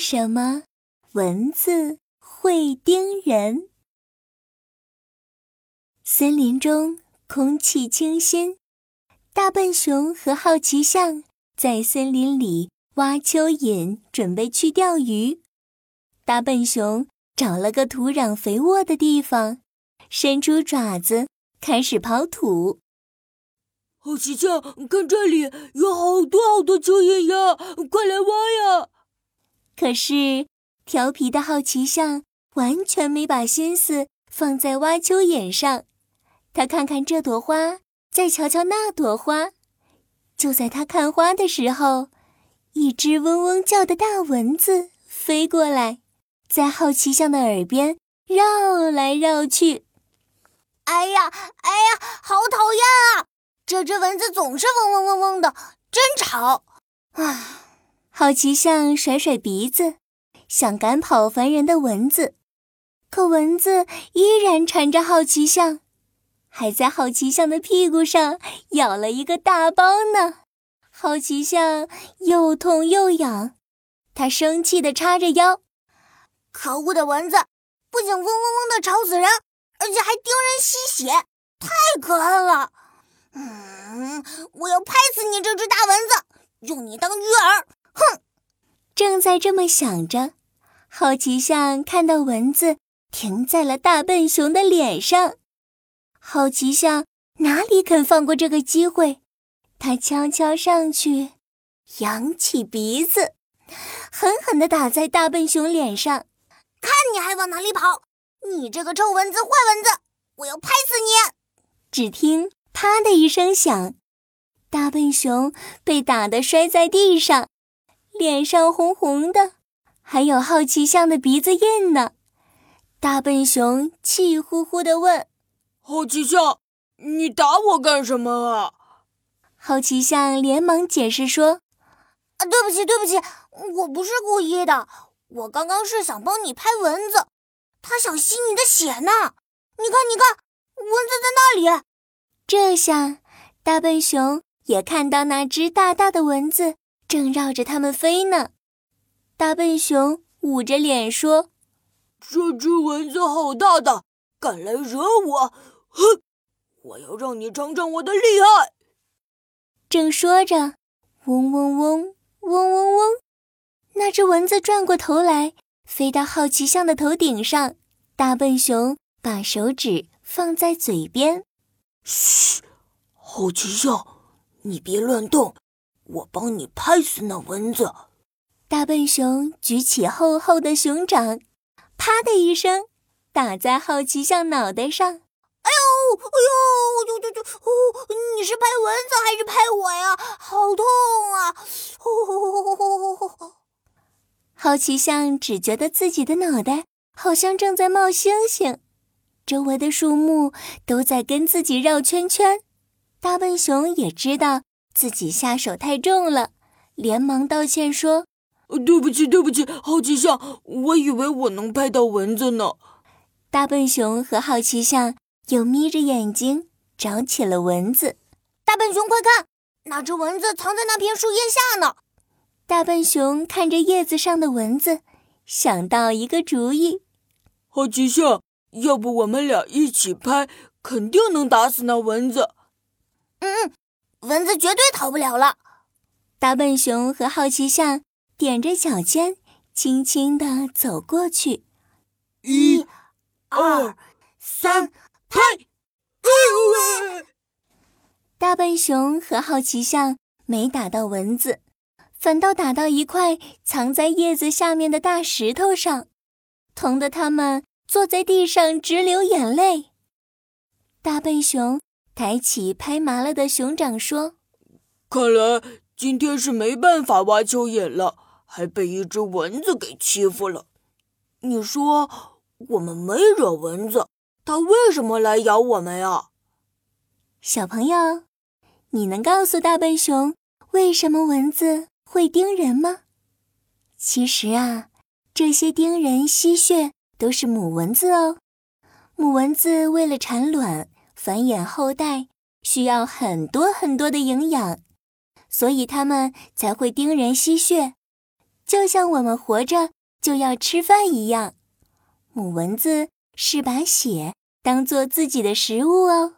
什么蚊子会叮人？森林中空气清新，大笨熊和好奇象在森林里挖蚯蚓，准备去钓鱼。大笨熊找了个土壤肥沃的地方，伸出爪子开始刨土。好奇象，看这里有好多好多蚯蚓呀，快来挖呀！可是，调皮的好奇象完全没把心思放在挖蚯蚓上。他看看这朵花，再瞧瞧那朵花。就在他看花的时候，一只嗡嗡叫的大蚊子飞过来，在好奇象的耳边绕来绕去。哎呀，哎呀，好讨厌啊！这只蚊子总是嗡嗡嗡嗡的，真吵！唉。好奇象甩甩鼻子，想赶跑烦人的蚊子，可蚊子依然缠着好奇象，还在好奇象的屁股上咬了一个大包呢。好奇象又痛又痒，他生气地叉着腰：“可恶的蚊子，不仅嗡嗡嗡地吵死人，而且还叮人吸血，太可恨了！嗯，我要拍死你这只大蚊子，用你当鱼饵！”哼！正在这么想着，好奇象看到蚊子停在了大笨熊的脸上。好奇象哪里肯放过这个机会？他悄悄上去，扬起鼻子，狠狠地打在大笨熊脸上。看你还往哪里跑！你这个臭蚊子、坏蚊子，我要拍死你！只听“啪”的一声响，大笨熊被打得摔在地上。脸上红红的，还有好奇象的鼻子印呢。大笨熊气呼呼地问：“好奇象，你打我干什么啊？”好奇象连忙解释说：“啊，对不起，对不起，我不是故意的，我刚刚是想帮你拍蚊子，它想吸你的血呢。你看，你看，蚊子在那里。”这下，大笨熊也看到那只大大的蚊子。正绕着它们飞呢，大笨熊捂着脸说：“这只蚊子好大的，敢来惹我！哼，我要让你尝尝我的厉害！”正说着，嗡嗡嗡，嗡嗡嗡，那只蚊子转过头来，飞到好奇象的头顶上。大笨熊把手指放在嘴边：“嘘，好奇象，你别乱动。”我帮你拍死那蚊子！大笨熊举起厚厚的熊掌，啪的一声打在好奇象脑袋上。哎呦，哎呦，呦呦呦！哦，你是拍蚊子还是拍我呀？好痛啊！好奇象只觉得自己的脑袋好像正在冒星星，周围的树木都在跟自己绕圈圈。大笨熊也知道。自己下手太重了，连忙道歉说：“对不起，对不起，好奇象，我以为我能拍到蚊子呢。”大笨熊和好奇象又眯着眼睛找起了蚊子。大笨熊，快看，那只蚊子藏在那片树叶下呢。大笨熊看着叶子上的蚊子，想到一个主意：“好奇象，要不我们俩一起拍，肯定能打死那蚊子。”嗯嗯。蚊子绝对逃不了了。大笨熊和好奇象踮着脚尖，轻轻地走过去。一、二、三，拍！哎呦喂！大笨熊和好奇象没打到蚊子，反倒打到一块藏在叶子下面的大石头上，疼得他们坐在地上直流眼泪。大笨熊。抬起拍麻了的熊掌说：“看来今天是没办法挖蚯蚓了，还被一只蚊子给欺负了。你说我们没惹蚊子，它为什么来咬我们呀？”小朋友，你能告诉大笨熊为什么蚊子会叮人吗？其实啊，这些叮人吸血都是母蚊子哦。母蚊子为了产卵。繁衍后代需要很多很多的营养，所以它们才会叮人吸血。就像我们活着就要吃饭一样。母蚊子是把血当做自己的食物哦。